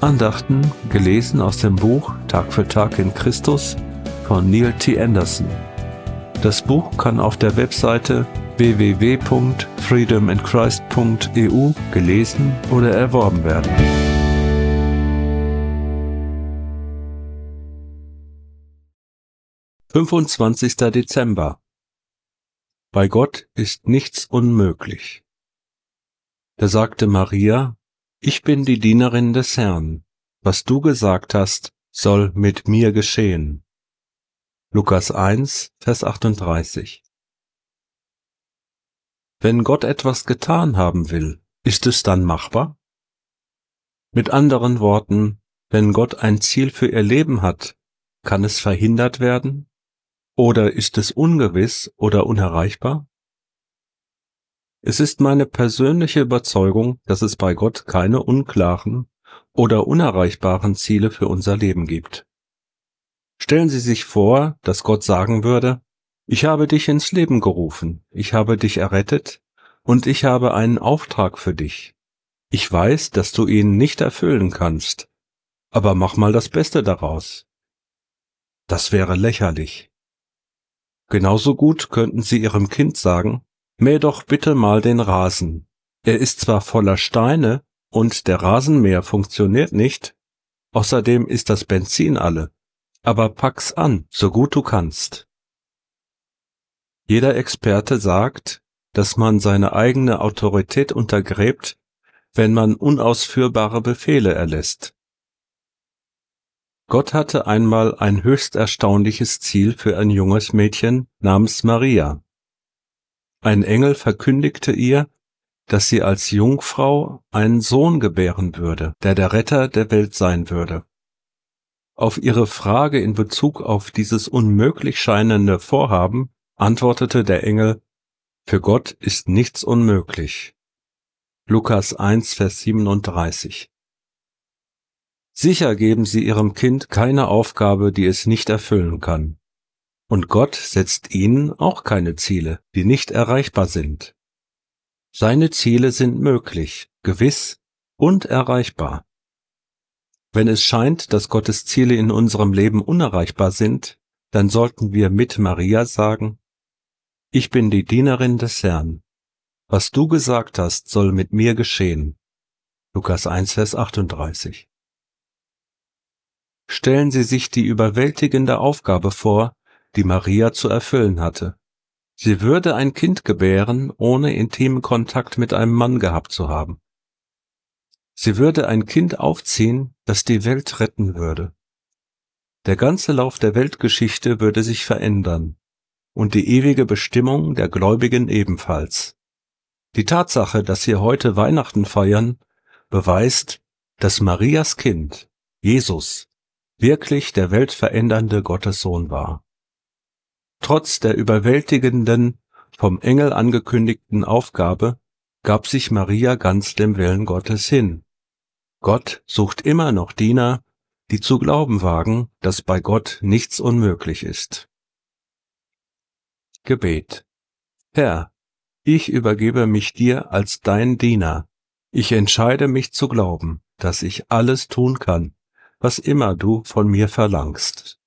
Andachten gelesen aus dem Buch Tag für Tag in Christus von Neil T. Anderson. Das Buch kann auf der Webseite www.freedominchrist.eu gelesen oder erworben werden. Fünfundzwanzigster Dezember Bei Gott ist nichts unmöglich. Da sagte Maria, Ich bin die Dienerin des Herrn, was du gesagt hast, soll mit mir geschehen. Lukas 1, Vers 38. Wenn Gott etwas getan haben will, ist es dann machbar? Mit anderen Worten, wenn Gott ein Ziel für ihr Leben hat, kann es verhindert werden? Oder ist es ungewiss oder unerreichbar? Es ist meine persönliche Überzeugung, dass es bei Gott keine unklaren oder unerreichbaren Ziele für unser Leben gibt. Stellen Sie sich vor, dass Gott sagen würde, ich habe dich ins Leben gerufen, ich habe dich errettet und ich habe einen Auftrag für dich. Ich weiß, dass du ihn nicht erfüllen kannst, aber mach mal das Beste daraus. Das wäre lächerlich. Genauso gut könnten Sie Ihrem Kind sagen, mäh doch bitte mal den Rasen. Er ist zwar voller Steine und der Rasenmäher funktioniert nicht, außerdem ist das Benzin alle aber pack's an, so gut du kannst. Jeder Experte sagt, dass man seine eigene Autorität untergräbt, wenn man unausführbare Befehle erlässt. Gott hatte einmal ein höchst erstaunliches Ziel für ein junges Mädchen namens Maria. Ein Engel verkündigte ihr, dass sie als Jungfrau einen Sohn gebären würde, der der Retter der Welt sein würde. Auf ihre Frage in Bezug auf dieses unmöglich scheinende Vorhaben antwortete der Engel, Für Gott ist nichts unmöglich. Lukas 1, Vers 37 Sicher geben Sie Ihrem Kind keine Aufgabe, die es nicht erfüllen kann. Und Gott setzt Ihnen auch keine Ziele, die nicht erreichbar sind. Seine Ziele sind möglich, gewiss und erreichbar. Wenn es scheint, dass Gottes Ziele in unserem Leben unerreichbar sind, dann sollten wir mit Maria sagen, ich bin die Dienerin des Herrn. Was du gesagt hast, soll mit mir geschehen. Lukas 1, Vers 38. Stellen Sie sich die überwältigende Aufgabe vor, die Maria zu erfüllen hatte. Sie würde ein Kind gebären, ohne intimen Kontakt mit einem Mann gehabt zu haben. Sie würde ein Kind aufziehen, das die Welt retten würde. Der ganze Lauf der Weltgeschichte würde sich verändern und die ewige Bestimmung der Gläubigen ebenfalls. Die Tatsache, dass wir heute Weihnachten feiern, beweist, dass Marias Kind, Jesus, wirklich der weltverändernde Gottessohn war. Trotz der überwältigenden, vom Engel angekündigten Aufgabe gab sich Maria ganz dem Willen Gottes hin Gott sucht immer noch Diener, die zu glauben wagen, dass bei Gott nichts unmöglich ist. Gebet Herr, ich übergebe mich dir als dein Diener. Ich entscheide mich zu glauben, dass ich alles tun kann, was immer du von mir verlangst.